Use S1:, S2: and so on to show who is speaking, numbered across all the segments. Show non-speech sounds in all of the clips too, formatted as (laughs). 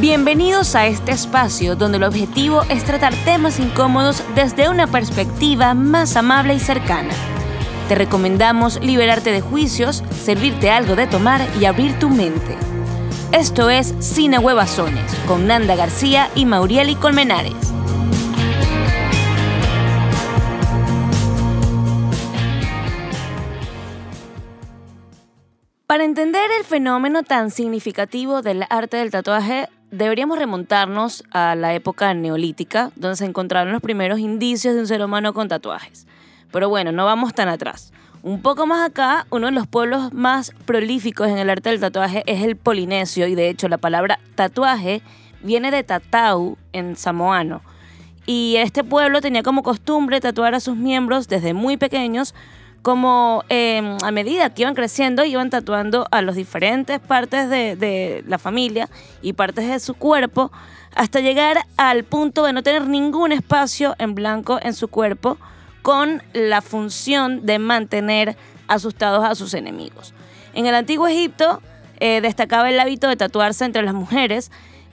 S1: Bienvenidos a este espacio donde el objetivo es tratar temas incómodos desde una perspectiva más amable y cercana. Te recomendamos liberarte de juicios, servirte algo de tomar y abrir tu mente. Esto es Cine Huevazones con Nanda García y Maurieli Colmenares. Para entender el fenómeno tan significativo del arte del tatuaje, deberíamos remontarnos a la época neolítica, donde se encontraron los primeros indicios de un ser humano con tatuajes. Pero bueno, no vamos tan atrás. Un poco más acá, uno de los pueblos más prolíficos en el arte del tatuaje es el polinesio, y de hecho la palabra tatuaje viene de tatau en samoano. Y este pueblo tenía como costumbre tatuar a sus miembros desde muy pequeños como em, a medida que iban creciendo, iban tatuando a las diferentes partes de, la familia y partes de su cuerpo, hasta llegar al punto de no tener ningún espacio en blanco en su cuerpo, con la función de mantener asustados a sus enemigos. En el antiguo Egipto eh, destacaba el hábito de tatuarse entre las mujeres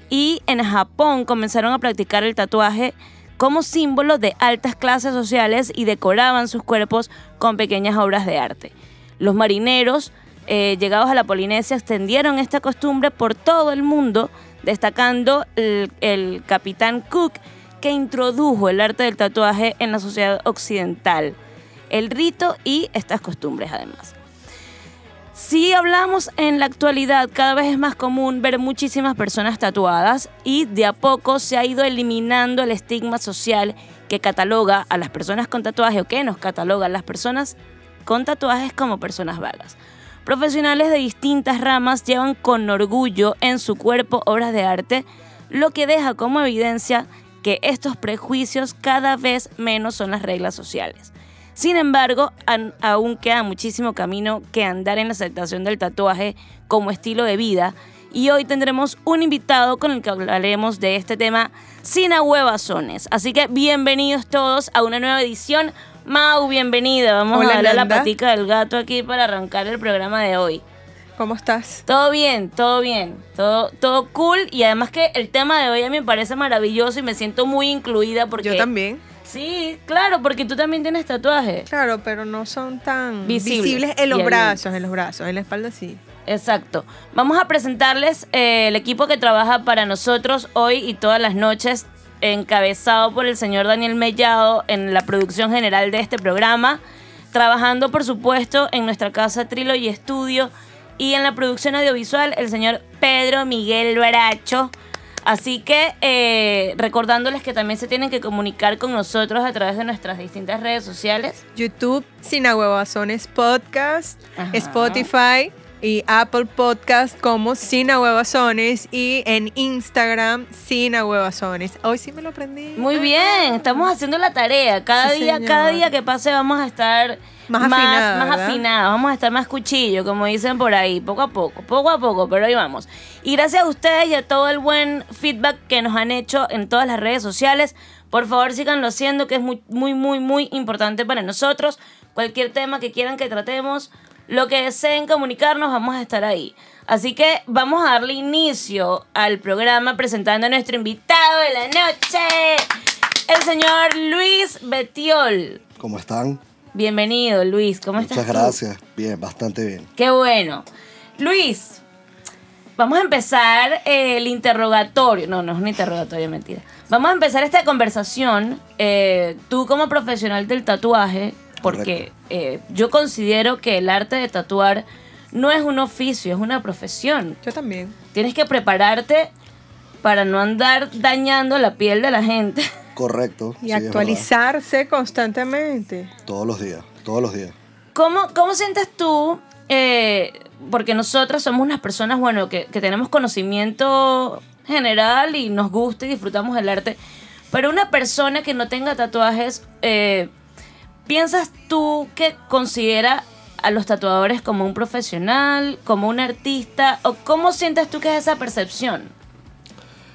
S1: y en Japón comenzaron a practicar el tatuaje como símbolo de altas clases sociales y decoraban sus cuerpos con pequeñas obras de arte. Los marineros eh, llegados a la Polinesia extendieron esta costumbre por todo el mundo, destacando el, el capitán Cook, que introdujo el arte del tatuaje en la sociedad occidental, el rito y estas costumbres además. Si hablamos en la actualidad, cada vez es más común ver muchísimas personas tatuadas y de a poco se ha ido eliminando el estigma social que cataloga a las personas con tatuaje o que nos cataloga a las personas con tatuajes como personas vagas. Profesionales de distintas ramas llevan con orgullo en su cuerpo obras de arte, lo que deja como evidencia que estos prejuicios cada vez menos son las reglas sociales. Sin embargo, aún queda muchísimo camino que andar en la aceptación del tatuaje como estilo de vida y hoy tendremos un invitado con el que hablaremos de este tema sin ahuevazones. Así que bienvenidos todos a una nueva edición. Mau, bienvenida. Vamos a darle la patica del gato aquí para arrancar el programa de hoy.
S2: ¿Cómo estás?
S1: Todo bien, todo bien, todo, todo cool y además que el tema de hoy a mí me parece maravilloso y me siento muy incluida porque...
S2: Yo también.
S1: Sí, claro, porque tú también tienes tatuajes.
S2: Claro, pero no son tan visibles, en los brazos, en los brazos, en la espalda sí.
S1: Exacto. Vamos a presentarles eh, el equipo que trabaja para nosotros hoy y todas las noches, encabezado por el señor Daniel Mellado en la producción general de este programa, trabajando por supuesto en nuestra casa Trilo y Estudio y en la producción audiovisual el señor Pedro Miguel Baracho. Así que eh, recordándoles que también se tienen que comunicar con nosotros a través de nuestras distintas redes sociales.
S2: YouTube, Sin Podcast, Spotify y Apple Podcast como Sin Ahuevazones y en Instagram Sin Ahuevazones. Hoy sí me lo aprendí.
S1: Muy bien, estamos haciendo la tarea. Cada día, cada día que pase vamos a estar más, afinados, vamos a estar más cuchillo, como dicen por ahí, poco a poco, poco a poco, pero ahí vamos. Y gracias a ustedes y a todo el buen feedback que nos han hecho en todas las redes sociales. Por favor, síganlo haciendo, que es muy, muy, muy, muy importante para nosotros. Cualquier tema que quieran que tratemos, lo que deseen comunicarnos, vamos a estar ahí. Así que vamos a darle inicio al programa presentando a nuestro invitado de la noche, el señor Luis Betiol.
S3: ¿Cómo están?
S1: Bienvenido, Luis. ¿Cómo estás?
S3: Muchas gracias. Bien, bastante bien.
S1: Qué bueno. Luis, vamos a empezar el interrogatorio. No, no es un interrogatorio, mentira. Vamos a empezar esta conversación. Eh, tú como profesional del tatuaje, porque eh, yo considero que el arte de tatuar no es un oficio, es una profesión.
S2: Yo también.
S1: Tienes que prepararte para no andar dañando la piel de la gente.
S3: Correcto.
S2: Y actualizarse constantemente.
S3: Todos los días, todos los días.
S1: ¿Cómo, cómo sientes tú? Eh, porque nosotras somos unas personas, bueno, que, tenemos conocimiento general y nos gusta y disfrutamos el arte. Pero una persona que no tenga tatuajes, eh, ¿piensas tú que considera a los tatuadores como un profesional, como un artista? ¿O cómo sientes tú que es esa percepción?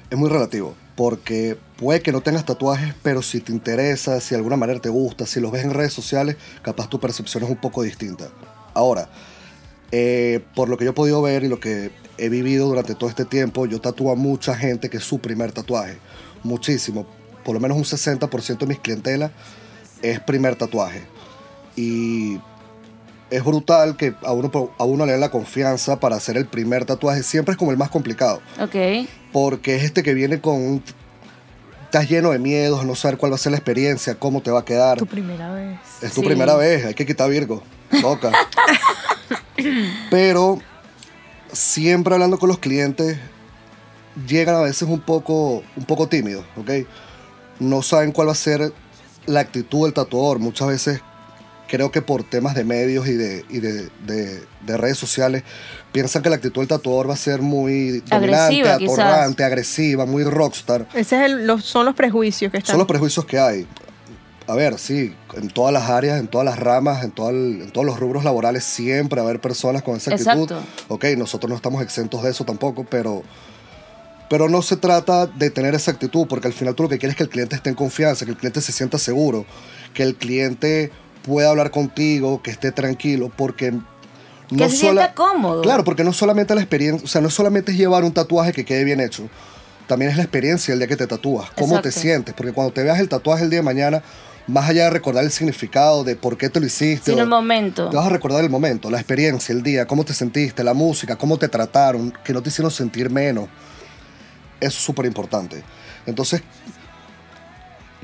S3: Es muy relativo porque puede que no tengas tatuajes, pero si te interesa, si de alguna manera te gusta, si los ves en redes sociales, capaz tu percepción es un poco distinta. Ahora, Eh, por lo que yo he podido ver y lo que he vivido durante todo este tiempo, yo tatúo a mucha gente que es su primer tatuaje. Muchísimo. Por lo menos un 60% de mis clientelas es primer tatuaje. Y es brutal que a uno, a uno le den la confianza para hacer el primer tatuaje. Siempre es como el más complicado.
S1: Ok.
S3: Porque es este que viene con un... Estás lleno de miedos, no saber cuál va a ser la experiencia, cómo te va a quedar.
S2: Tu primera vez.
S3: Es tu
S1: Sí.
S3: primera vez, hay que quitar Virgo. Toca. (laughs) Pero siempre hablando con los clientes, llegan a veces un poco, un poco tímidos, ¿ok? No saben cuál va a ser la actitud del tatuador. Muchas veces creo que por temas de medios y de, y de, de- de redes sociales piensan que la actitud del tatuador va a ser muy dominante, atorrante, agresiva, muy rockstar.
S2: Ese es el- los, son los prejuicios que están.
S3: Son los prejuicios que hay. A ver, sí, en todas las áreas, en todas las ramas, en, todo el- en todos los rubros laborales, siempre va a haber personas con esa actitud.
S1: Exacto.
S3: Ok, nosotros no estamos exentos de eso tampoco, pero, pero no se trata de tener esa actitud, porque al final tú lo que quieres es que el cliente esté en confianza, que el cliente se sienta seguro, que el cliente pueda hablar contigo, que esté tranquilo, porque
S1: Que se sienta cómodo.
S3: Claro, porque no solamente la experiencia, o sea, no solamente es llevar un tatuaje que quede bien hecho, también es la experiencia el día que te tatúas, cómo te sientes, porque cuando te veas el tatuaje el día de mañana, más allá de recordar el significado de por qué te lo hiciste,
S1: Sino el momento.
S3: te vas a recordar el momento, la experiencia, el día, cómo te sentiste, la música, cómo te trataron, que no te hicieron sentir menos. Eso es súper importante. Entonces,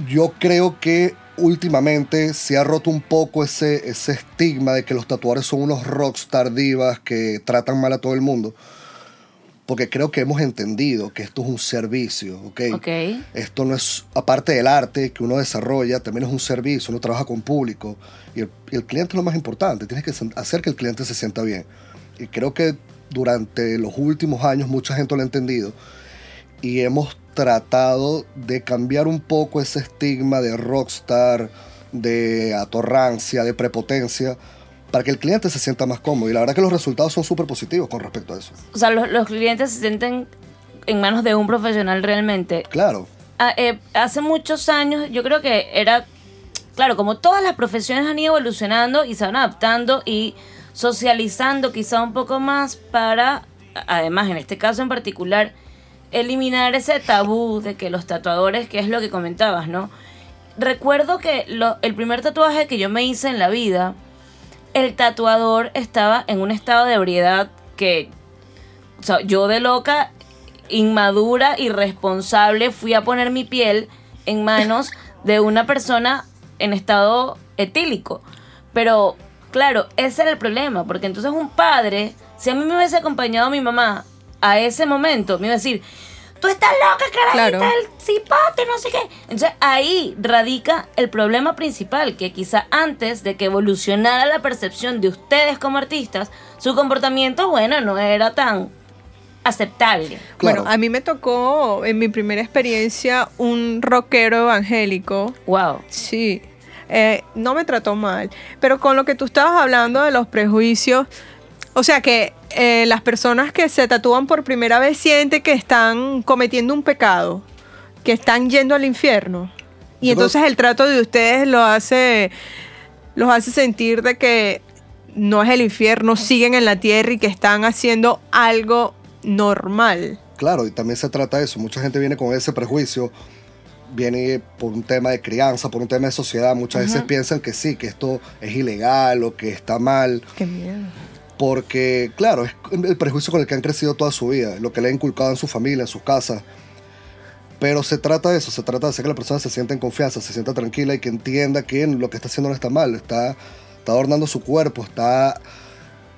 S3: yo creo que últimamente se ha roto un poco ese, ese estigma de que los tatuadores son unos rockstar divas que tratan mal a todo el mundo. Porque creo que hemos entendido que esto es un servicio, ¿ok?
S1: Ok.
S3: Esto no es, aparte del arte que uno desarrolla, también es un servicio, uno trabaja con público y el, y el cliente es lo más importante, tienes que hacer que el cliente se sienta bien. Y creo que durante los últimos años mucha gente lo ha entendido y hemos tratado de cambiar un poco ese estigma de rockstar, de atorrancia, de prepotencia, para que el cliente se sienta más cómodo. Y la verdad que los resultados son súper positivos con respecto a eso.
S1: O sea, los, los clientes se sienten en manos de un profesional realmente.
S3: Claro,
S1: Ah, eh, hace muchos años yo creo que era, claro, como todas las profesiones han ido evolucionando y se van adaptando y socializando quizá un poco más para, además en este caso en particular, eliminar ese tabú de que los tatuadores, que es lo que comentabas, ¿no? Recuerdo que lo- el primer tatuaje que yo me hice en la vida, el tatuador estaba en un estado de ebriedad que o sea, yo de loca, inmadura, irresponsable, fui a poner mi piel en manos de una persona en estado etílico. Pero, claro, ese era el problema, porque entonces un padre, si a mí me hubiese acompañado mi mamá a ese momento, me iba a decir, tú estás loca, carajita,
S2: Claro.
S1: el cipote, no sé qué. Entonces ahí radica el problema principal, que quizá antes de que evolucionara la percepción de ustedes como artistas, su comportamiento, bueno, no era tan aceptable.
S3: Claro.
S2: Bueno, a mí me tocó en mi primera experiencia un rockero evangélico.
S1: Wow.
S2: Sí, eh, no me trató mal. Pero con lo que tú estabas hablando de los prejuicios, o sea que eh, las personas que se tatúan por primera vez sienten que están cometiendo un pecado, que están yendo al infierno. Y entonces el trato de ustedes lo hace, los hace sentir de que no es el infierno, siguen en la tierra y que están haciendo algo normal.
S3: Claro, y también se trata de eso. Mucha gente viene con ese prejuicio, viene por un tema de crianza, por un tema de sociedad. Muchas veces piensan que sí, que esto es ilegal o que está mal,
S2: Qué miedo.
S3: Porque, claro, es el prejuicio con el que han crecido toda su vida, lo que le han inculcado en su familia, en sus casas. Pero se trata de eso, se trata de hacer que la persona se sienta en confianza, se sienta tranquila y que entienda que lo que está haciendo no está mal, está, está adornando su cuerpo, está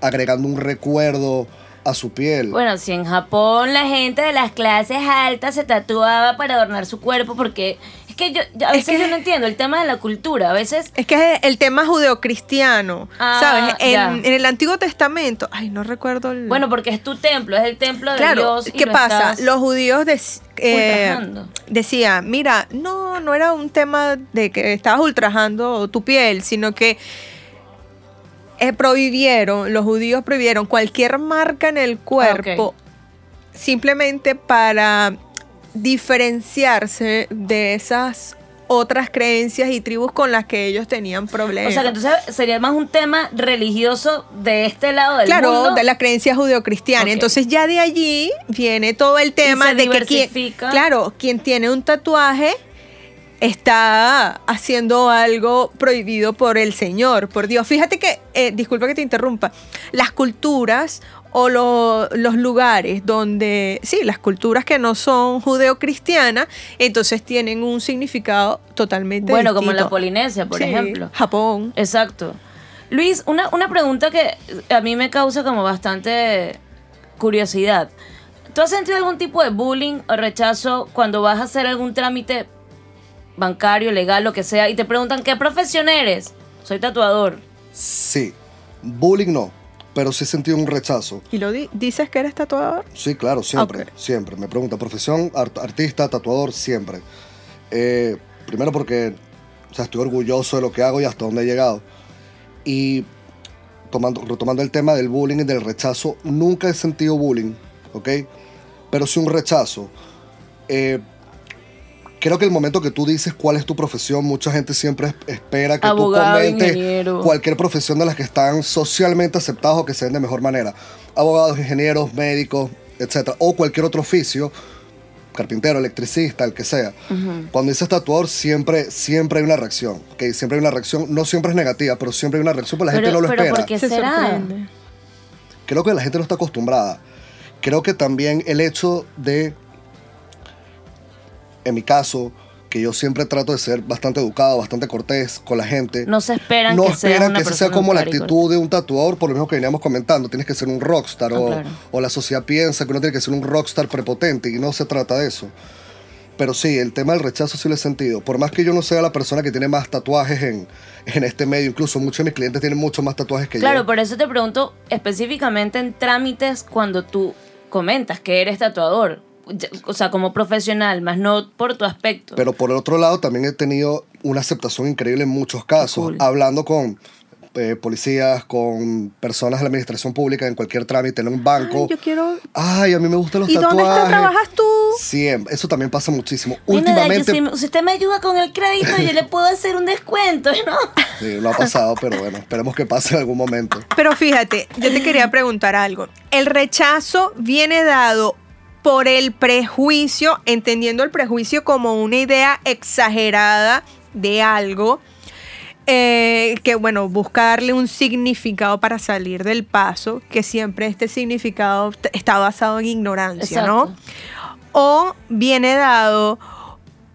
S3: agregando un recuerdo a su piel.
S1: Bueno, si en Japón la gente de las clases altas se tatuaba para adornar su cuerpo, porque que yo, yo- a
S2: Es
S1: veces
S2: que-
S1: yo no entiendo el tema de la cultura. A veces
S2: Es que es el tema judeocristiano,
S1: Ah,
S2: ¿sabes? En, en el Antiguo Testamento, ay, no recuerdo el...
S1: Bueno, porque es tu templo, es el templo de
S2: claro,
S1: Dios. y
S2: ¿qué
S1: lo
S2: pasa?
S1: estás-
S2: Los judíos dec- eh, decían, mira, no, no era un tema de que estabas ultrajando tu piel, sino que eh, prohibieron, los judíos prohibieron cualquier marca en el cuerpo simplemente para diferenciarse de esas otras creencias y tribus con las que ellos tenían problemas.
S1: O sea, que entonces sería más un tema religioso de este lado del
S2: claro,
S1: mundo.
S2: de la creencia judeocristiana.
S1: Ok.
S2: Entonces ya de allí viene todo el tema
S1: se
S2: de que quien, claro, quien tiene un tatuaje está haciendo algo prohibido por el Señor, por Dios. Fíjate que, eh, disculpa que te interrumpa, las culturas o lo- los lugares donde, sí, las culturas que no son judeocristianas, entonces tienen un significado totalmente
S1: bueno, como en la. Polinesia, por
S2: Sí,
S1: ejemplo.
S2: Japón.
S1: Exacto. Luis, una, una pregunta que a mí me causa como bastante curiosidad. ¿Tú has sentido algún tipo de bullying o rechazo cuando vas a hacer algún trámite bancario, legal, lo que sea, y te preguntan qué profesión eres? Soy tatuador.
S3: Sí, bullying no, pero sí he sentido un rechazo.
S2: ¿Y lo di- dices que eres tatuador?
S3: Sí, claro, siempre, siempre. Me pregunta, profesión, art- artista, tatuador, siempre. Eh, primero porque o sea, estoy orgulloso de lo que hago y hasta dónde he llegado. Y tomando, retomando el tema del bullying y del rechazo, nunca he sentido bullying, ¿ok? Pero sí un rechazo. Eh, creo que el momento que tú dices cuál es tu profesión, mucha gente siempre es- espera que
S1: Abogado,
S3: tú comentes
S1: ingeniero.
S3: cualquier profesión de las que están socialmente aceptadas o que se den de mejor manera. Abogados, ingenieros, médicos, etcétera, o cualquier otro oficio, carpintero, electricista, el que sea. Cuando dices tatuador, siempre, siempre hay una reacción. ¿ok? Siempre hay una reacción, no siempre es negativa, pero siempre hay una reacción, porque la gente no lo
S1: pero
S3: espera.
S1: ¿por qué
S2: Se
S1: será?
S2: sorprende.
S3: Creo que la gente no está acostumbrada. Creo que también el hecho de, en mi caso, que yo siempre trato de ser bastante educado, bastante cortés con la gente.
S1: No se esperan
S3: no
S1: que
S3: esperan
S1: una
S3: que esa sea como la actitud de un tatuador, por lo mismo que veníamos comentando. Tienes que ser un rockstar
S1: Ah,
S3: o,
S1: claro.
S3: o la sociedad piensa que uno tiene que ser un rockstar prepotente y no se trata de eso. Pero sí, el tema del rechazo sí lo he sentido. Por más que yo no sea la persona que tiene más tatuajes en, en este medio, incluso muchos de mis clientes tienen mucho más tatuajes que
S1: Claro,
S3: yo.
S1: por eso te pregunto específicamente en trámites cuando tú comentas que eres tatuador. O sea, como profesional, más no por tu aspecto.
S3: Pero por el otro lado, también he tenido una aceptación increíble en muchos casos,
S1: Cool.
S3: hablando con eh, policías, con personas de la administración pública, en cualquier trámite, en un banco.
S2: Ay, yo quiero...
S3: Ay, a mí me gustan los
S2: ¿Y
S3: tatuajes.
S2: dónde está, trabajas tú?
S3: Siempre, eso también pasa muchísimo.
S1: Mira,
S3: Últimamente,
S1: si, usted me ayuda con el crédito, yo le puedo hacer un descuento, (laughs) ¿no?
S3: sí, no ha pasado, pero bueno, esperemos que pase en algún momento.
S2: Pero fíjate, yo te quería preguntar algo. El rechazo viene dado por el prejuicio, entendiendo el prejuicio como una idea exagerada de algo, eh, que bueno, busca darle un significado para salir del paso, que siempre este significado está basado en ignorancia, ¿no? O viene dado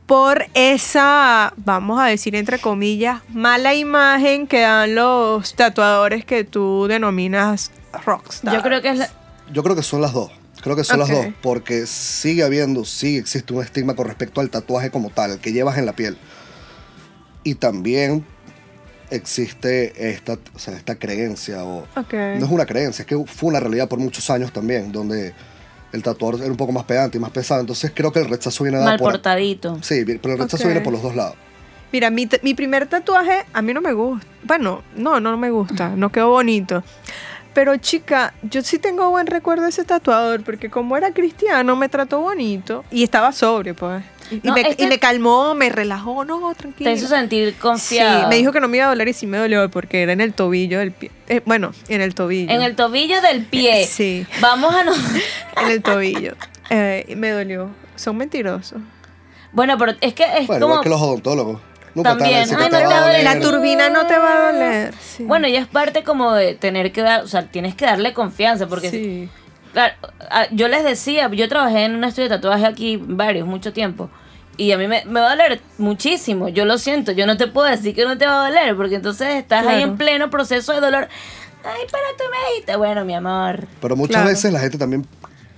S2: por esa, vamos a decir entre comillas, mala imagen que dan los tatuadores que tú denominas rockstar.
S1: Yo creo que es la-
S3: Yo creo que son las dos. Creo que son
S2: Ok.
S3: las dos, porque sigue habiendo, sí existe un estigma con respecto al tatuaje como tal, que llevas en la piel. Y también existe esta, o sea, esta creencia, o
S2: Ok.
S3: no es una creencia, es que fue una realidad por muchos años también, donde el tatuador era un poco más pedante y más pesado. Entonces creo que el rechazo viene
S1: mal
S3: por...
S1: portadito.
S3: Sí, pero el rechazo
S2: Ok.
S3: viene por los dos lados.
S2: Mira, mi, mi primer tatuaje a mí no me gusta. Bueno, no, no me gusta, no quedó bonito. Pero chica, yo sí tengo buen recuerdo de ese tatuador, porque como era cristiano me trató bonito y estaba sobrio, pues. Y,
S1: No,
S2: me, y calmó, me relajó, no,
S1: Te
S2: tranquilo.
S1: hizo sentir
S2: Sí,
S1: confiado.
S2: me dijo que no me iba a doler y sí me dolió porque era en el tobillo del pie. Eh, bueno, en el tobillo.
S1: En el tobillo del pie.
S2: Sí.
S1: Vamos a no... (laughs)
S2: en el tobillo. Eh, me dolió. Son mentirosos.
S1: Bueno, pero es que es
S3: Bueno,
S1: como...
S3: igual que los odontólogos. Nunca a
S1: También.
S3: te
S1: no
S3: va
S1: te
S3: a
S1: duele.
S3: doler.
S2: La turbina no te va a doler. Sí.
S1: Bueno, y es parte como de tener que dar, o sea, tienes que darle confianza, porque
S2: sí.
S1: Claro, a- yo les decía, yo trabajé en un estudio de tatuaje aquí varios, mucho tiempo. Y a mí me, me va a doler muchísimo, yo lo siento, yo no te puedo decir que no te va a doler, porque entonces estás ahí
S2: Claro.
S1: en pleno proceso de dolor. Ay, pero tú me dijiste, bueno, mi amor.
S3: Pero muchas
S2: Claro.
S3: veces la gente también,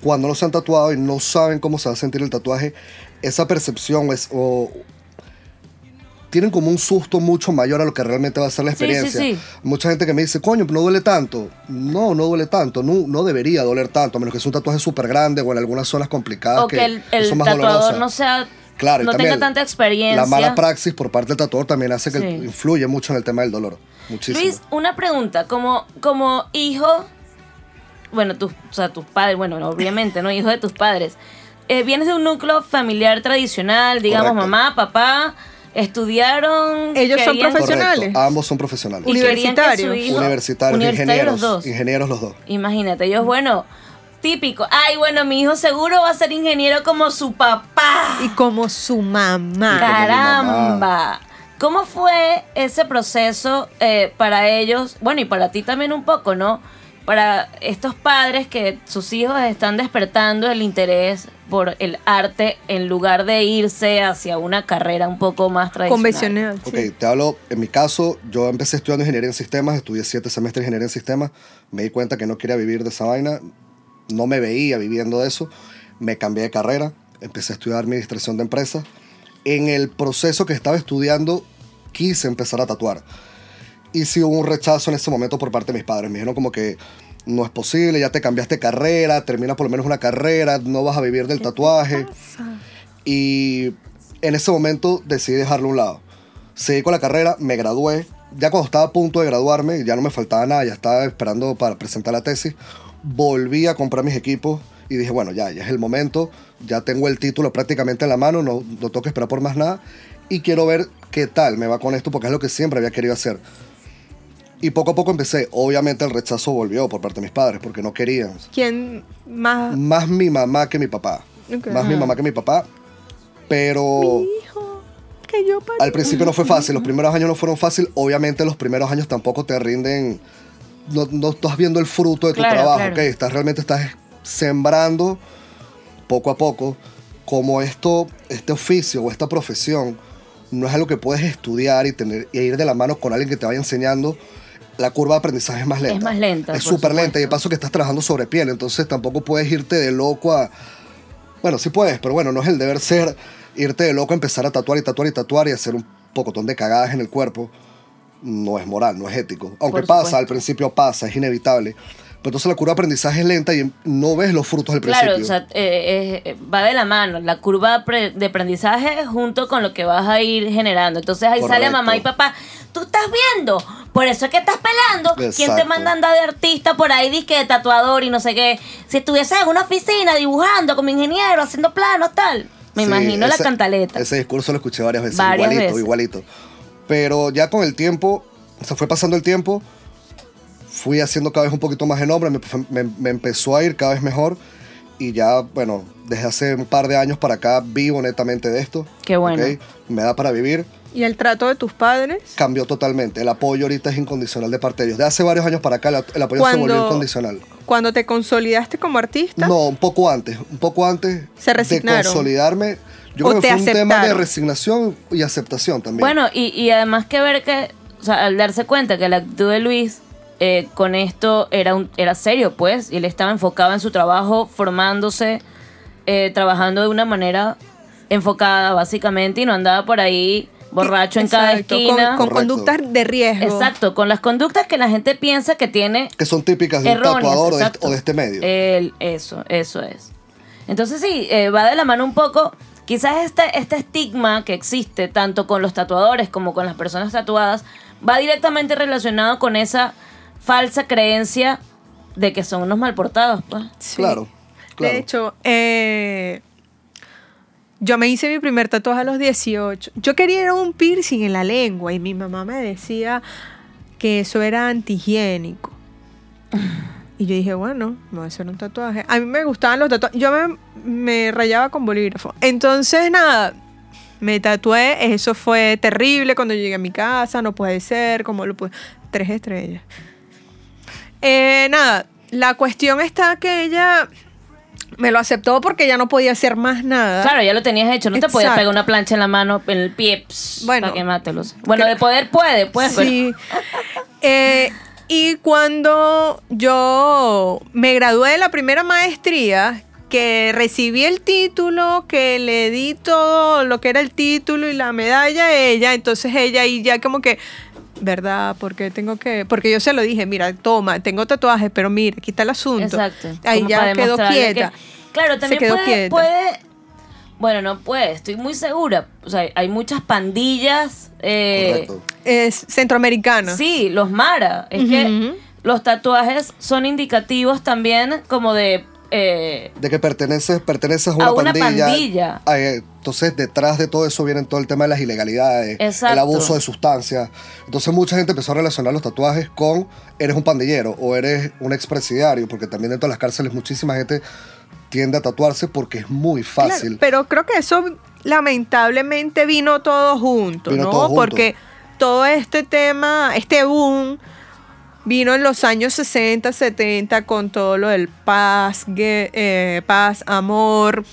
S3: cuando no se han tatuado y no saben cómo se va a sentir el tatuaje, esa percepción es, o tienen como un susto mucho mayor a lo que realmente va a ser la
S1: Sí, sí,
S3: experiencia.
S1: sí.
S3: Mucha gente que me dice, coño, no duele tanto. No, no duele tanto, no, no debería doler tanto, a menos que sea un tatuaje súper grande o en algunas zonas complicadas
S1: O que el, el
S3: son más
S1: tatuador
S3: dolorosas.
S1: no sea,
S3: Claro,
S1: no tenga tanta experiencia.
S3: La mala praxis por parte del tatuador también hace que
S1: Sí.
S3: influye mucho en el tema del dolor. Muchísimo.
S1: Luis, una pregunta, como, como hijo, bueno, tus, o sea, tus padres, bueno, obviamente, ¿no? Hijo de tus padres. eh, vienes de un núcleo familiar tradicional, digamos,
S3: Correcto.
S1: mamá, papá, estudiaron.
S2: Ellos son profesionales.
S3: Correcto, ambos son profesionales.
S1: hijo-
S3: Universitarios,
S1: universitarios
S3: ingenieros.
S1: los dos.
S3: Ingenieros los dos.
S1: Imagínate, ellos, bueno, típico. Ay, bueno, mi hijo seguro va a ser ingeniero como su papá.
S2: Y como su mamá.
S1: Caramba. ¿Cómo fue ese proceso eh, para ellos? Bueno, y para ti también un poco, ¿no? Para estos padres que sus hijos están despertando el interés por el arte en lugar de irse hacia una carrera un poco más tradicional.
S2: Convencional.
S3: Ok,
S2: sí.
S3: te hablo, en mi caso, yo empecé estudiando ingeniería en sistemas, estudié siete semestres de ingeniería en sistemas, me di cuenta que no quería vivir de esa vaina, no me veía viviendo de eso, me cambié de carrera, empecé a estudiar administración de empresas. En el proceso que estaba estudiando, quise empezar a tatuar. Y sí hubo un rechazo en ese momento por parte de mis padres. Me dijeron como que no es posible, ya te cambiaste carrera, termina por lo menos una carrera, no vas a vivir del tatuaje. Y en ese momento decidí dejarlo a un lado. Seguí con la carrera, me gradué. Ya cuando estaba a punto de graduarme, ya no me faltaba nada, ya estaba esperando para presentar la tesis. Volví a comprar mis equipos y dije, bueno, ya, ya es el momento, ya tengo el título prácticamente en la mano, no, no tengo que esperar por más nada. Y quiero ver qué tal me va con esto, porque es lo que siempre había querido hacer. Y poco a poco empecé. Obviamente el rechazo volvió por parte de mis padres, porque no querían.
S2: ¿Quién más?
S3: Más mi mamá que mi papá. Más mi mamá que mi papá. Pero
S2: Hijo, que yo parí.
S3: al principio no fue (laughs) fácil. Los primeros años no fueron fácil. Obviamente los primeros años tampoco te rinden. No, no estás viendo el fruto de tu
S1: Claro,
S3: trabajo,
S1: claro.
S3: Estás, realmente estás sembrando poco a poco. Como esto, este oficio o esta profesión no es algo que puedes estudiar y, tener, y ir de la mano con alguien que te vaya enseñando. La curva de aprendizaje es más lenta.
S1: Es más lenta,
S3: Es súper lenta. Y de paso que estás trabajando sobre piel. Entonces tampoco puedes irte de loco a, bueno, sí puedes, pero bueno, no es el deber ser irte de loco a empezar a tatuar y tatuar y tatuar y hacer un pocotón de cagadas en el cuerpo. No es moral, no es ético. Aunque pasa, al principio pasa, es inevitable. Pero entonces la curva de aprendizaje es lenta y no ves los frutos del
S1: Claro,
S3: principio.
S1: o sea, eh, eh, va de la mano la curva de aprendizaje junto con lo que vas a ir generando. Entonces ahí sale
S3: Correcto.
S1: mamá y papá, tú estás viendo, por eso es que estás pelando. ¿Quién te
S3: Exacto.
S1: manda a andar de artista por ahí, disque de tatuador y no sé qué? Si estuvieses en una oficina dibujando como ingeniero, haciendo planos, tal. Me
S3: Sí,
S1: imagino la cantaleta.
S3: Ese discurso lo escuché varias veces,
S1: Varias
S3: igualito,
S1: veces.
S3: igualito. Pero ya con el tiempo, se fue pasando el tiempo, fui haciendo cada vez un poquito más de nombre, me, me- me empezó a ir cada vez mejor y ya, bueno, desde hace un par de años para acá vivo netamente de esto.
S1: Qué bueno.
S3: Me da para vivir.
S2: ¿Y el trato de tus padres?
S3: Cambió totalmente. El apoyo ahorita es incondicional de parte de ellos. De hace varios años para acá el, apoyo se volvió incondicional.
S2: Cuando te consolidaste como artista,
S3: No, un poco antes, un poco antes
S2: Se
S3: de
S2: resignaron.
S3: consolidarme. Yo
S2: ¿O
S3: creo que fue un tema de resignación y aceptación también.
S1: Bueno, y, y además que ver que, o sea, al darse cuenta que la actitud de Luis eh, con esto era, un, era serio, pues, y él estaba enfocado en su trabajo, formándose, eh, trabajando de una manera enfocada, básicamente, y no andaba por ahí borracho en cada esquina.
S2: Con, conductas de riesgo.
S1: Exacto, con las conductas que la gente piensa que tiene
S3: que son típicas de un
S1: erróneas.
S3: tatuador o de,
S1: exacto.
S3: o de este medio.
S1: El- eso, eso es. Entonces sí, eh, va de la mano un poco, quizás este, este estigma que existe tanto con los tatuadores como con las personas tatuadas, va directamente relacionado con esa falsa creencia de que son unos malportados, pues.
S2: Sí.
S3: Claro, claro.
S2: De hecho, eh, yo me hice mi primer tatuaje a los 18. Yo quería un piercing en la lengua y mi mamá me decía que eso era antihigiénico. Y yo dije, bueno, me voy a hacer un tatuaje. A mí me gustaban los tatuajes. Yo me, me rayaba con bolígrafo. Entonces, nada, me tatué. Eso fue terrible cuando llegué a mi casa. No puede ser, como lo pude. Tres estrellas. Eh, nada, la cuestión está que ella me lo aceptó porque ya no podía hacer más nada.
S1: Claro, ya lo tenías hecho, no te podías pegar una plancha en la mano, en el pie, pss,
S2: Bueno.
S1: para que mátelos. Bueno, de poder puede, pues, pero-
S2: Sí. (laughs) Eh, y cuando yo me gradué de la primera maestría, que recibí el título, que le di todo lo que era el título y la medalla a ella, entonces ella y ya como que, ¿verdad? Porque tengo que, porque yo se lo dije, mira, toma, tengo tatuajes, pero mira, aquí está el asunto.
S1: Exacto.
S2: Ahí
S1: como
S2: ya quedó quieta.
S1: que- claro, también
S2: quedó
S1: puede,
S2: quieta.
S1: puede- Bueno, no puede, estoy muy segura. O sea, hay muchas pandillas. eh.
S2: Es centroamericana.
S1: sí, los Mara. Es que los tatuajes son indicativos también como de eh,
S3: De que perteneces, perteneces a una,
S1: A una
S3: pandilla.
S1: pandilla.
S3: Ah, eh, Entonces, detrás de todo eso viene todo el tema de las ilegalidades,
S1: Exacto.
S3: el abuso de sustancias. Entonces, mucha gente empezó a relacionar los tatuajes con eres un pandillero o eres un expresidiario, porque también dentro de las cárceles muchísima gente tiende a tatuarse porque es muy
S2: Claro,
S3: fácil.
S2: pero creo que eso lamentablemente vino todo junto,
S3: Vino
S2: ¿no?
S3: todo junto.
S2: Porque todo este tema, este boom, vino en los años 60, 70 con todo lo del paz, eh, paz, amor,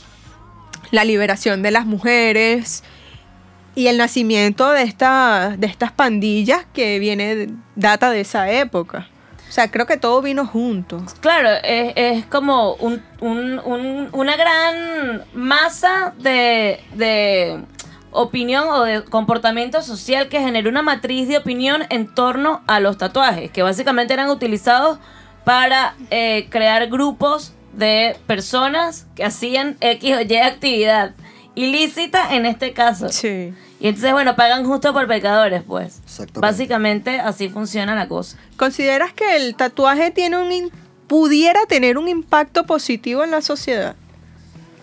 S2: la liberación de las mujeres y el nacimiento de, esta, de estas pandillas que viene, data de esa época. O sea, creo que todo vino junto.
S1: Claro, es, es como un- un- un- una gran masa de, de opinión o de comportamiento social que generó una matriz de opinión en torno a los tatuajes, que básicamente eran utilizados para eh, crear grupos de personas que hacían X o Y actividad ilícita en este caso.
S2: Sí.
S1: Y entonces, bueno, pagan justo por pecadores, pues.
S3: Exactamente.
S1: Básicamente así funciona la cosa.
S2: ¿Consideras que el tatuaje tiene un pudiera tener un impacto positivo en la sociedad?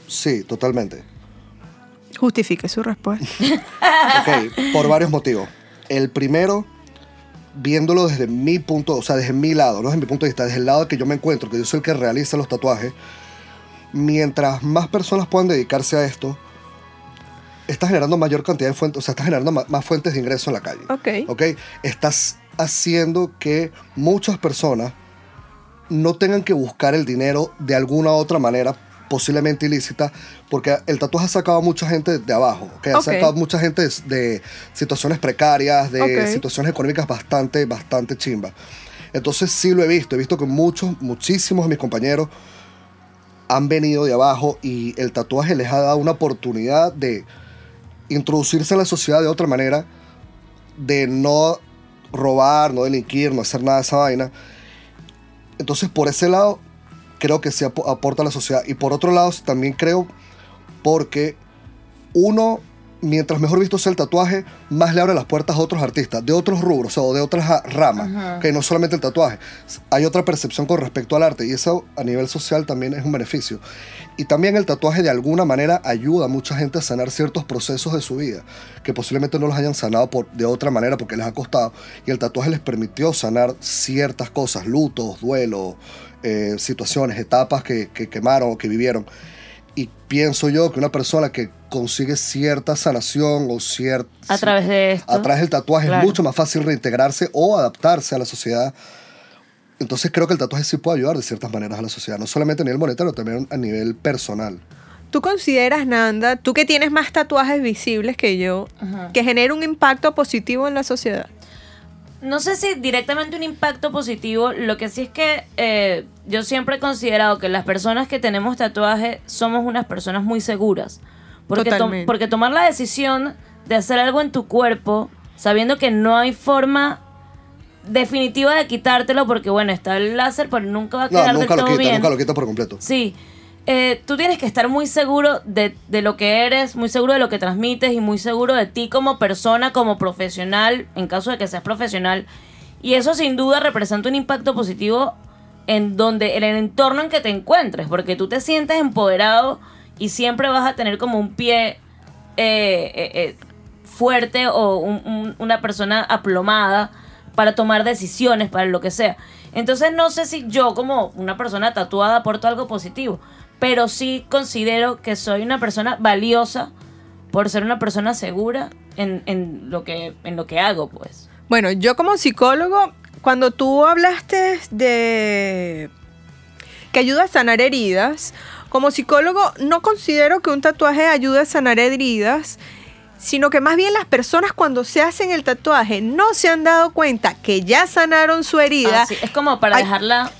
S3: Sí, totalmente.
S2: Justifique su respuesta. (laughs)
S3: Ok, por varios motivos. El primero, viéndolo desde mi punto, o sea, desde mi lado, no desde mi punto de vista, desde el lado que yo me encuentro, que yo soy el que realiza los tatuajes, mientras más personas puedan dedicarse a esto, está generando mayor cantidad de fuentes, o sea, está generando más fuentes de ingreso en la calle.
S2: Ok.
S3: ¿ok? Estás haciendo que muchas personas no tengan que buscar el dinero de alguna otra manera posiblemente ilícita, porque el tatuaje ha sacado a mucha gente de abajo, ¿ok? ha sacado a mucha gente de, situaciones precarias, de situaciones económicas bastante, bastante chimbas. Entonces sí lo he visto, he visto que muchos, muchísimos de mis compañeros han venido de abajo y el tatuaje les ha dado una oportunidad de introducirse en la sociedad de otra manera, de no robar, no delinquir, no hacer nada de esa vaina. Entonces, por ese lado, creo que sí apo- aporta a la sociedad. Y por otro lado, también creo porque uno, mientras mejor visto sea el tatuaje, más le abre las puertas a otros artistas, de otros rubros o de otras ramas,
S1: Ajá.
S3: que no solamente el tatuaje. Hay otra percepción con respecto al arte y eso a nivel social también es un beneficio. Y también el tatuaje de alguna manera ayuda a mucha gente a sanar ciertos procesos de su vida, que posiblemente no los hayan sanado por, de otra manera porque les ha costado. Y el tatuaje les permitió sanar ciertas cosas, lutos, duelos, eh, situaciones, etapas que, que quemaron o que vivieron. Y pienso yo que una persona que consigue cierta sanación o cierta...
S1: A través de esto.
S3: A través del tatuaje
S1: Claro.
S3: es mucho más fácil reintegrarse o adaptarse a la sociedad. Entonces creo que el tatuaje sí puede ayudar de ciertas maneras a la sociedad, no solamente a nivel monetario, también a nivel personal.
S2: ¿Tú consideras, Nanda, tú que tienes más tatuajes visibles que yo,
S1: Ajá.
S2: que genera un impacto positivo en la sociedad?
S1: No sé si directamente un impacto positivo, lo que sí es que eh, yo siempre he considerado que las personas que tenemos tatuaje somos unas personas muy seguras. Porque, to- porque tomar la decisión de hacer algo en tu cuerpo, sabiendo que no hay forma definitiva de quitártelo, porque bueno, está el láser, pero nunca va a
S3: No,
S1: quedar
S3: nunca
S1: del
S3: lo
S1: todo
S3: quita,
S1: bien.
S3: nunca lo quita por completo.
S1: Sí. Eh, tú tienes que estar muy seguro de, de lo que eres, muy seguro de lo que transmites y muy seguro de ti como persona, como profesional, en caso de que seas profesional. Y eso sin duda representa un impacto positivo en donde en el entorno en que te encuentres, porque tú te sientes empoderado y siempre vas a tener como un pie eh, eh, eh, fuerte o un- un- una persona aplomada para tomar decisiones, para lo que sea. Entonces no sé si yo como una persona tatuada aporto algo positivo, pero sí considero que soy una persona valiosa por ser una persona segura en, en lo, que, en lo que hago, pues.
S2: Bueno, yo como psicólogo, cuando tú hablaste de que ayuda a sanar heridas, como psicólogo no considero que un tatuaje ayude a sanar heridas, sino que más bien las personas cuando se hacen el tatuaje no se han dado cuenta que ya sanaron su herida
S1: Ah, sí, Es como para
S2: Ay.
S1: dejarla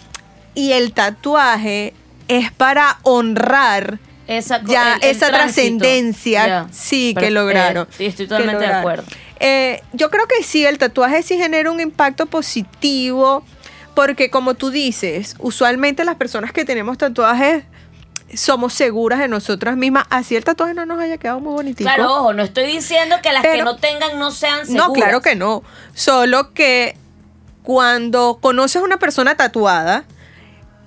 S2: y el tatuaje es para honrar
S1: esa,
S2: ya
S1: el- el
S2: esa trascendencia sí que lograron.
S1: eh, sí, estoy totalmente de acuerdo.
S2: Eh, yo creo que sí, el tatuaje sí genera un impacto positivo, porque como tú dices, usualmente las personas que tenemos tatuajes somos seguras de nosotras mismas, así el tatuaje no nos haya quedado muy bonitico.
S1: Claro, ojo, no estoy diciendo que las que no tengan no sean seguras.
S2: no, claro que no. Solo que cuando conoces a una persona tatuada,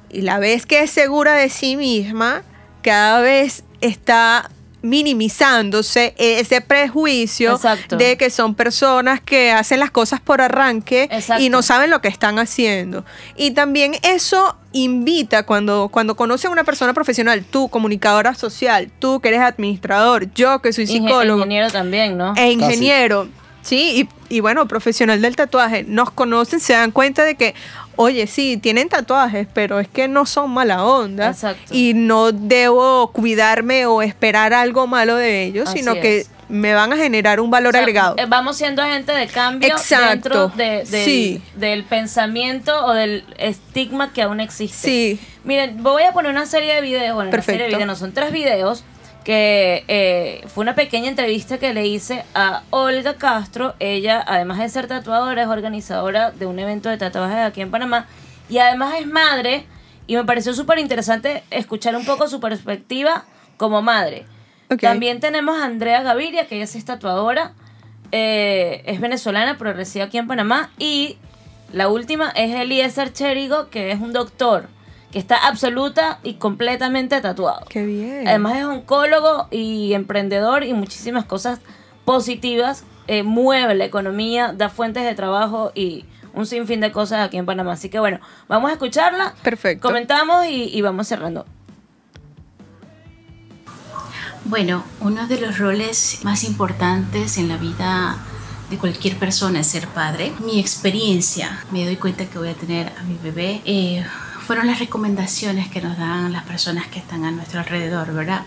S2: y la vez que es segura de sí misma, cada vez está minimizándose ese prejuicio
S1: Exacto.
S2: de que son personas que hacen las cosas por arranque
S1: Exacto.
S2: y no saben lo que están haciendo. Y también eso invita cuando, cuando conoces a una persona profesional, tú, comunicadora social, tú que eres administrador, yo que soy
S1: Inge-
S2: psicólogo
S1: ingeniero también, ¿no?
S2: e ingeniero, sí, y, y bueno, profesional del tatuaje, nos conocen, se dan cuenta de que, oye, sí, tienen tatuajes, pero es que no son mala onda
S1: Exacto.
S2: y no debo cuidarme o esperar algo malo de ellos,
S1: Así
S2: sino que me van a generar un valor
S1: O sea,
S2: agregado.
S1: eh, Vamos siendo agentes de cambio
S2: Exacto.
S1: dentro de- del,
S2: Sí.
S1: del pensamiento o del estigma que aún existe.
S2: Sí,
S1: Miren, voy a poner una serie de videos, bueno, una serie de
S2: Perfecto.
S1: videos, no son tres videos, que eh, fue una pequeña entrevista que le hice a Olga Castro. Ella, además de ser tatuadora, es organizadora de un evento de tatuajes aquí en Panamá y además es madre y me pareció súper interesante escuchar un poco su perspectiva como madre. También tenemos a Andrea Gaviria, que ella sí es tatuadora, eh, es venezolana, pero reside aquí en Panamá. Y la última es Eliezer Cherigo, que es un doctor, que está absoluta y completamente tatuado.
S2: qué bien.
S1: Además es oncólogo y emprendedor y muchísimas cosas positivas. eh, mueve la economía, da fuentes de trabajo y un sinfín de cosas aquí en Panamá. Así que bueno, vamos a escucharla.
S2: Perfecto.
S1: Comentamos y, y vamos cerrando.
S4: Bueno, uno de los roles más importantes en la vida de cualquier persona es ser padre. Mi experiencia, me doy cuenta que voy a tener a mi bebé, eh, fueron las recomendaciones que nos dan las personas que están a nuestro alrededor, ¿verdad?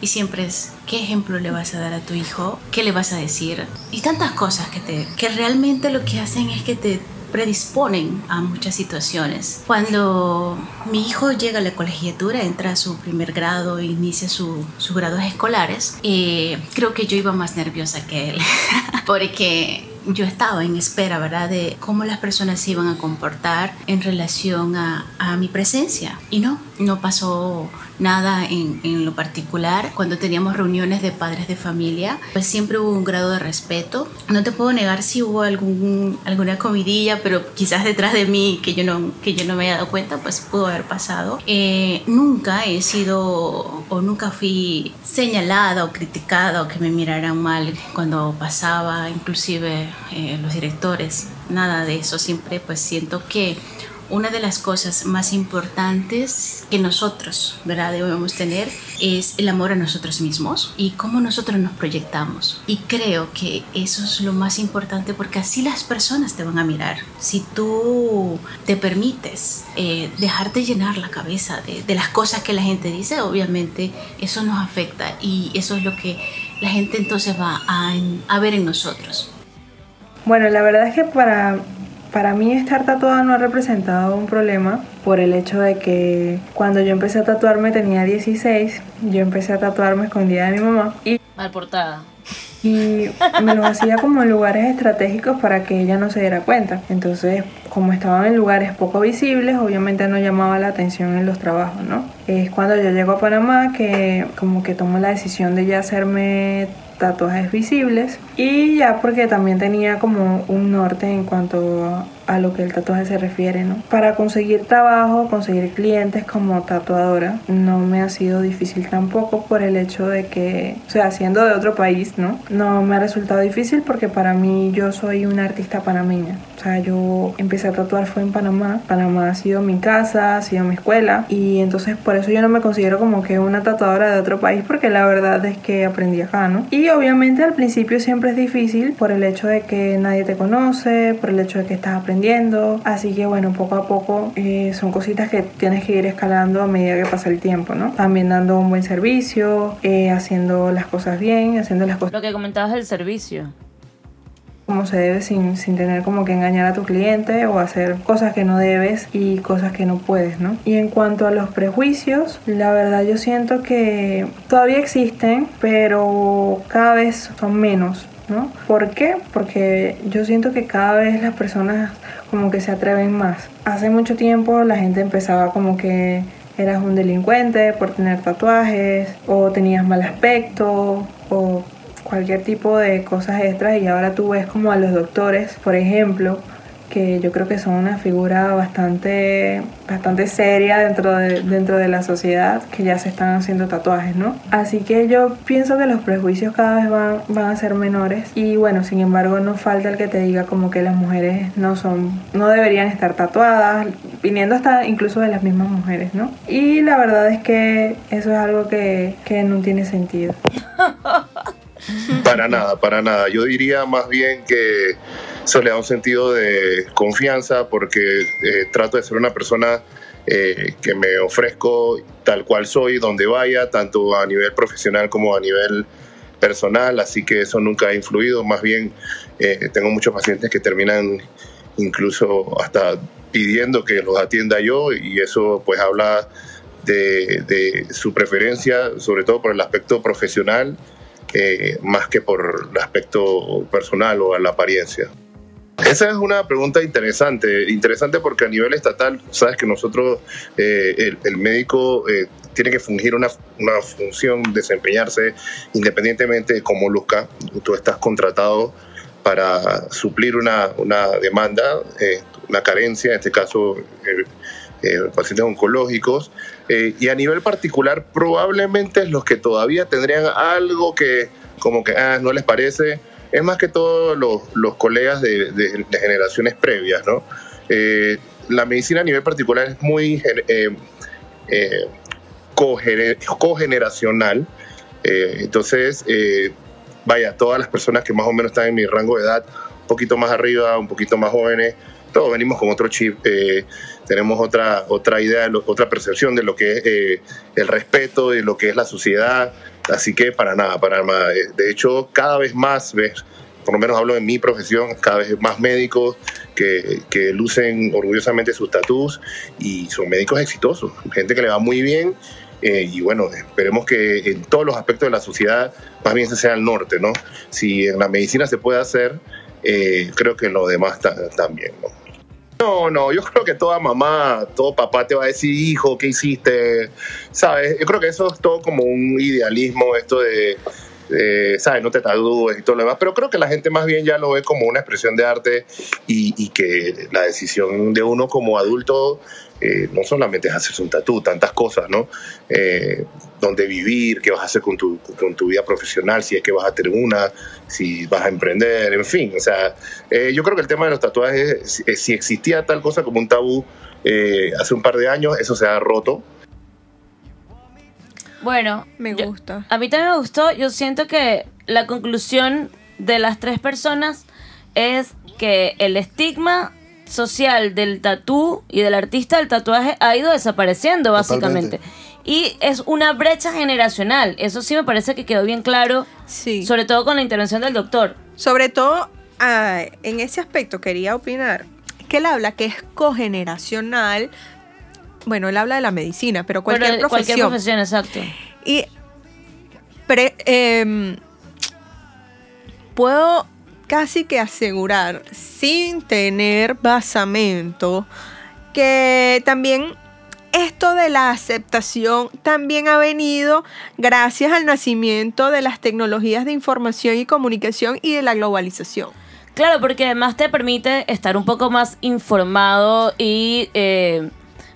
S4: Y siempre es, ¿qué ejemplo le vas a dar a tu hijo? ¿Qué le vas a decir? Y tantas cosas que, te, que realmente lo que hacen es que te predisponen a muchas situaciones. Cuando mi hijo llega a la colegiatura, entra a su primer grado inicia su- sus grados escolares, eh, creo que yo iba más nerviosa que él, (laughs) porque yo estaba en espera, ¿verdad?, de cómo las personas se iban a comportar en relación a, a mi presencia. Y no, no pasó nada en, lo particular. Cuando teníamos reuniones de padres de familia, pues siempre hubo un grado de respeto. No te puedo negar si hubo algún, alguna comidilla, pero quizás detrás de mí que yo no, que yo no me había dado cuenta, pues pudo haber pasado. Eh, nunca he sido o nunca fui señalada o criticada o que me miraran mal cuando pasaba, inclusive eh, los directores, nada de eso. Siempre pues siento que una de las cosas más importantes que nosotros, ¿verdad? Debemos tener es el amor a nosotros mismos y cómo nosotros nos proyectamos. Y creo que eso es lo más importante porque así las personas te van a mirar. Si tú te permites eh, dejarte llenar la cabeza de, las cosas que la gente dice, obviamente eso nos afecta y eso es lo que la gente entonces va a, a ver en nosotros.
S5: Bueno, la verdad es que para, para mí estar tatuada no ha representado un problema por el hecho de que cuando yo empecé a tatuarme tenía 16, yo empecé a tatuarme escondida de mi mamá y,
S1: Mal portada.
S5: y me lo hacía como en lugares estratégicos para que ella no se diera cuenta. Entonces, como estaban en lugares poco visibles, obviamente no llamaba la atención en los trabajos, ¿no? Es cuando yo llego a Panamá que como que tomo la decisión de ya hacerme tatuajes visibles y ya porque también tenía como un norte en cuanto a lo que el tatuaje se refiere, ¿no? Para conseguir trabajo, conseguir clientes como tatuadora, no me ha sido difícil tampoco por el hecho de que, o sea, siendo de otro país, ¿no? No me ha resultado difícil porque para mí yo soy una artista panameña. O sea, yo empecé a tatuar fue en Panamá. Panamá ha sido mi casa, ha sido mi escuela y entonces por eso yo no me considero como que una tatuadora de otro país porque la verdad es que aprendí acá, ¿no? Y obviamente al principio siempre es difícil por el hecho de que nadie te conoce, por el hecho de que estás aprendiendo. Así que bueno, poco a poco eh, son cositas que tienes que ir escalando a medida que pasa el tiempo, ¿no? También dando un buen servicio, eh, haciendo las cosas bien, haciendo las cosas
S1: Lo que comentabas del servicio.
S5: Como se debe sin, sin tener como que engañar a tu cliente o hacer cosas que no debes y cosas que no puedes, ¿no? Y en cuanto a los prejuicios, la verdad yo siento que todavía existen, pero cada vez son menos, ¿no? ¿Por qué? Porque yo siento que cada vez las personas como que se atreven más. Hace mucho tiempo la gente empezaba como que eras un delincuente por tener tatuajes o tenías mal aspecto o cualquier tipo de cosas extras y ahora tú ves como a los doctores, por ejemplo, que yo creo que son una figura bastante, bastante seria dentro de, dentro de la sociedad, que ya se están haciendo tatuajes, ¿no? Así que yo pienso que los prejuicios cada vez van, van a ser menores y bueno, sin embargo no falta el que te diga como que las mujeres no son, no deberían estar tatuadas, viniendo hasta incluso de las mismas mujeres, ¿no? Y la verdad es que eso es algo que, que no tiene sentido. (laughs)
S6: Para nada, para nada. Yo diría más bien que eso le da un sentido de confianza porque eh, trato de ser una persona eh, que me ofrezco tal cual soy, donde vaya, tanto a nivel profesional como a nivel personal, así que eso nunca ha influido, más bien eh, tengo muchos pacientes que terminan incluso hasta pidiendo que los atienda yo y eso pues habla de, de su preferencia, sobre todo por el aspecto profesional eh, más que por el aspecto personal o a la apariencia. Esa es una pregunta interesante, interesante porque a nivel estatal, sabes que nosotros, eh, el, médico eh, tiene que fungir una, una, función, desempeñarse independientemente de cómo luzca. Tú estás contratado para suplir una, una demanda, eh, una carencia, en este caso eh, pacientes oncológicos, eh, y a nivel particular probablemente los que todavía tendrían algo que como que ah, no les parece, es más que todo los, los colegas de, de, de, generaciones previas, ¿no? Eh, la medicina a nivel particular es muy eh, eh, cogeneracional, entonces, vaya, todas las personas que más o menos están en mi rango de edad, un poquito más arriba, un poquito más jóvenes, todos venimos con otro chip, eh, tenemos otra, otra idea, otra percepción de lo que es eh, el respeto, de lo que es la sociedad, así que para nada, para nada. Eh, de hecho, cada vez más, ves, por lo menos hablo de mi profesión, cada vez más médicos que, que lucen orgullosamente sus tatús y son médicos exitosos, gente que le va muy bien eh, y bueno, esperemos que en todos los aspectos de la sociedad más bien se sea el norte, ¿no? Si en la medicina se puede hacer, eh, creo que en lo demás también, ¿no? No, no, yo creo que toda mamá, todo papá te va a decir, hijo, ¿qué hiciste? ¿Sabes? Yo creo que eso es todo como un idealismo, esto de, ¿sabes? No te tatúes y todo lo demás, pero creo que la gente más bien ya lo ve como una expresión de arte y, y que la decisión de uno como adulto eh, no solamente es hacerse un tatú, tantas cosas, ¿no? Eh, dónde vivir, qué vas a hacer con tu, con tu vida profesional, si es que vas a tener una, si vas a emprender, en fin. O sea, eh, yo creo que el tema de los tatuajes, si, si existía tal cosa como un tabú eh, hace un par de años, eso se ha roto.
S1: Bueno,
S2: me
S1: yo,
S2: gusta.
S1: a mí también me gustó. Yo siento que la conclusión de las tres personas es que el estigma social del tatú y del artista del tatuaje ha ido desapareciendo básicamente. Totalmente. Y es una brecha generacional. Eso sí me parece que quedó bien claro.
S2: Sí.
S1: Sobre todo con la intervención del doctor.
S2: Sobre todo uh, en ese aspecto quería opinar que él habla que es cogeneracional. Bueno, él habla de la medicina, pero cualquier
S1: pero
S2: profesión.
S1: Cualquier profesión, exacto.
S2: Y pre, eh, puedo casi que asegurar, sin tener basamento, que también esto de la aceptación también ha venido gracias al nacimiento de las tecnologías de información y comunicación y de la globalización.
S1: Claro, porque además te permite estar un poco más informado y eh,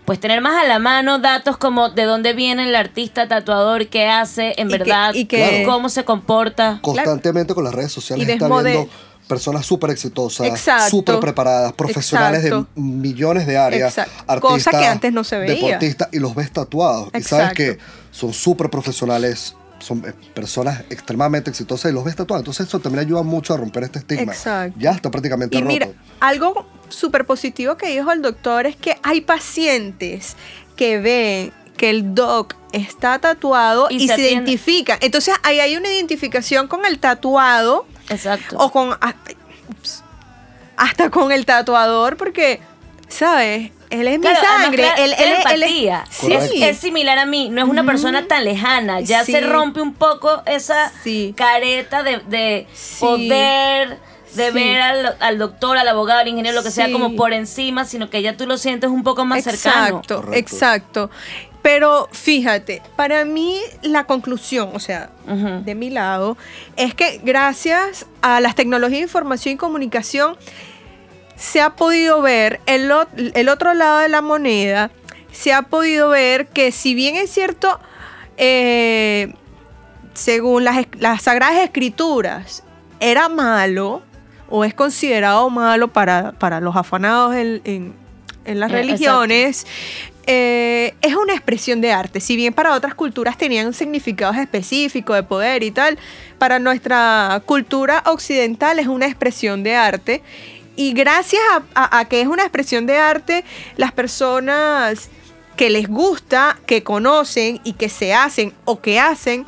S1: pues tener más a la mano datos como de dónde viene el artista tatuador, qué hace en
S2: Y
S1: verdad,
S2: que- y que-
S1: cómo se comporta.
S3: Constantemente con las redes sociales
S2: Y
S3: está viendo personas súper exitosas, súper preparadas, profesionales
S2: Exacto.
S3: de millones de áreas,
S2: Exacto.
S3: artistas,
S2: Cosa que antes no se veía.
S3: deportistas, y los ves tatuados. Y sabes que son súper profesionales, son eh, personas extremadamente exitosas y los ves tatuados. Entonces eso también ayuda mucho a romper este estigma.
S2: Exacto.
S3: Ya está prácticamente
S2: Y
S3: roto.
S2: mira, algo súper positivo que dijo el doctor es que hay pacientes que ven que el doc está tatuado
S1: Y
S2: y,
S1: se
S2: se, identifican. Entonces ahí hay una identificación con el tatuado
S1: Exacto.
S2: o con hasta, ups, hasta con el tatuador porque, ¿sabes? Él es
S1: Claro,
S2: mi
S1: además,
S2: sangre. él, él, es- él es-
S1: empatía.
S2: sí.
S1: Es, es similar a mí, no es una persona tan lejana. Ya
S2: Sí.
S1: se rompe un poco esa
S2: Sí.
S1: careta de, de
S2: Sí.
S1: poder, de
S2: Sí.
S1: ver al, al doctor, al abogado, al ingeniero, lo que sea, como por encima, sino que ya tú lo sientes un poco más cercano.
S2: Exacto, exacto. Pero fíjate, para mí la conclusión, o sea, de mi lado, es que gracias a las tecnologías de información y comunicación, se ha podido ver el, otro lado de la moneda, se ha podido ver que si bien es cierto, eh, según las, Sagradas Escrituras, era malo o es considerado malo para, para los afanados en, en- en las
S1: Eh,
S2: religiones, eh, es una expresión de arte. Si bien para otras culturas tenían significados específicos de poder y tal, para nuestra cultura occidental es una expresión de arte. Y gracias a, que es una expresión de arte, las personas que les gusta, que conocen y que se hacen o que hacen,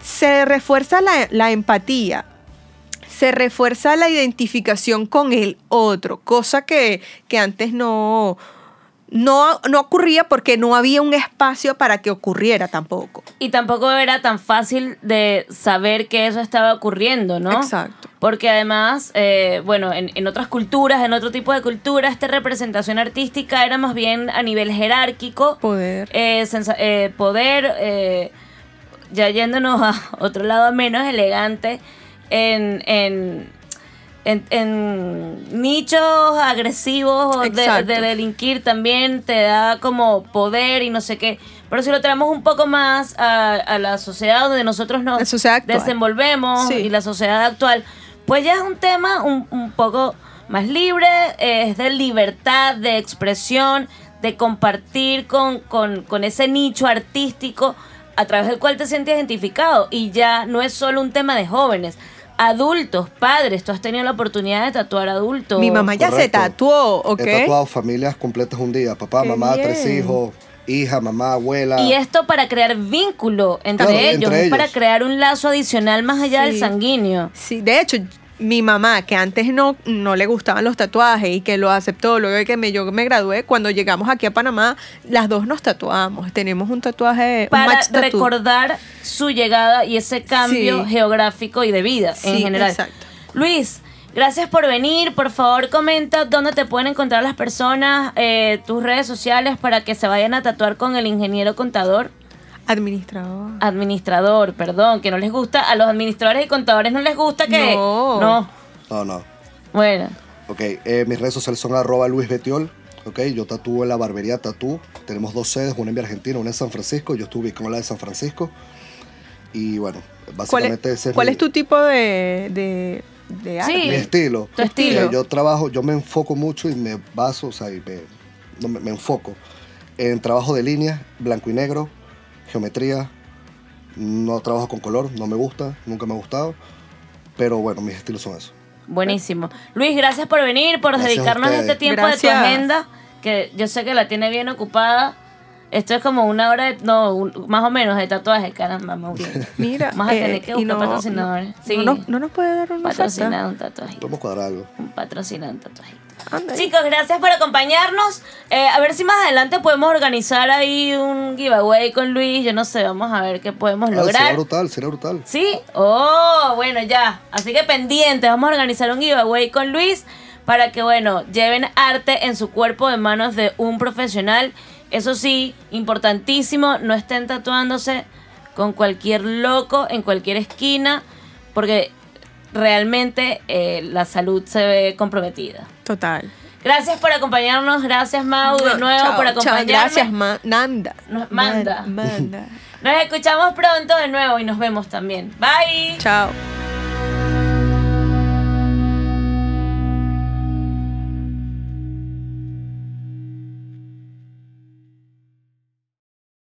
S2: se refuerza la, la empatía, se refuerza la identificación con el otro, cosa que, que antes no, no, no ocurría porque no había un espacio para que ocurriera tampoco.
S1: Y tampoco era tan fácil de saber que eso estaba ocurriendo, ¿no?
S2: Exacto.
S1: Porque además, eh, bueno, en, en otras culturas, en otro tipo de culturas, esta representación artística era más bien a nivel jerárquico.
S2: Poder.
S1: eh, eh, poder, eh, ya yéndonos a otro lado menos elegante, en, en, en, en nichos agresivos o de, de delinquir también te da como poder y no sé qué. Pero si lo traemos un poco más a, a la sociedad donde nosotros nos desenvolvemos
S2: Sí.
S1: y la sociedad actual, pues ya es un tema un, un poco más libre, eh, es de libertad, de expresión, de compartir con, con, con ese nicho artístico a través del cual te sientes identificado. Y ya no es solo un tema de jóvenes, adultos, padres, tú has tenido la oportunidad de tatuar adultos.
S2: Mi mamá ya se
S3: correcto.
S2: tatuó, ¿ok?
S3: He tatuado familias completas un día. Papá,
S2: Qué
S3: mamá, tres
S2: bien.
S3: hijos, hija, mamá, abuela.
S1: Y esto para crear vínculo entre
S3: Claro,
S1: ellos,
S3: entre
S1: es para
S3: ellos.
S1: crear un lazo adicional más allá del
S2: Sí.
S1: sanguíneo.
S2: Sí, de hecho, mi mamá, que antes no, no le gustaban los tatuajes y que lo aceptó luego de que me, yo me gradué, cuando llegamos aquí a Panamá, las dos nos tatuamos. Tenemos un tatuaje, un
S1: para
S2: tattoo.
S1: recordar su llegada y ese cambio
S2: Sí.
S1: geográfico y de vida en general.
S2: exacto.
S1: Luis, gracias por venir. Por favor, comenta dónde te pueden encontrar las personas, eh, tus redes sociales para que se vayan a tatuar con el ingeniero contador.
S2: Administrador.
S1: Administrador, perdón, que no les gusta. A los administradores y contadores no les gusta que.
S2: No.
S1: No.
S3: No, no.
S1: Bueno.
S3: Ok, eh, mis redes sociales son arroba Luis Betiol. Ok, yo tatúo en la barbería Tatú. Tenemos dos sedes, una en Argentina, una en San Francisco. Yo estuve con la de San Francisco. Y bueno,
S2: ¿Cuál,
S3: básicamente
S2: es,
S3: ese es
S2: cuál
S3: mi-
S2: es tu tipo de, de, de arte?
S1: Sí.
S3: mi estilo.
S1: Tu estilo.
S3: Eh, yo trabajo, yo me enfoco mucho y me baso, o sea, y me, no, me, me enfoco en trabajo de líneas, blanco y negro, geometría. No trabajo con color, no me gusta, nunca me ha gustado. Pero bueno, mis estilos son esos.
S1: Buenísimo. Luis, gracias por venir, por
S3: Gracias
S1: dedicarnos este tiempo de tu agenda, que yo sé que la tiene bien ocupada. Esto es como una hora, de, no, un- más o menos de tatuaje, caramba.
S2: Mira,
S1: Vamos a
S2: eh,
S1: tener que
S2: y
S1: buscar
S2: no-
S1: patrocinadores.
S2: no-
S1: Sí.
S2: No, nos- no nos puede dar una
S1: Patrocinar un tatuajito.
S3: Podemos cuadrar algo.
S1: Un patrocinado un
S2: ahí.
S1: Chicos, gracias por acompañarnos. Eh, a ver si más adelante podemos organizar ahí un giveaway con Luis. Yo no sé, vamos a ver qué podemos
S3: Ah,
S1: lograr.
S3: brutal, sería brutal.
S1: ¿Sí? Oh, bueno, ya. Así que pendientes, vamos a organizar un giveaway con Luis para que, bueno, lleven arte en su cuerpo en manos de un profesional. Eso sí, importantísimo, no estén tatuándose con cualquier loco en cualquier esquina, porque realmente eh, la salud se ve comprometida.
S2: Total.
S1: Gracias por acompañarnos, gracias Mau de nuevo
S2: Chao,
S1: por acompañarnos.
S2: gracias, Ma- Nanda.
S1: No, Manda.
S2: Man- Manda. (laughs)
S1: Nos escuchamos pronto de nuevo y nos vemos también. Bye.
S2: Chao.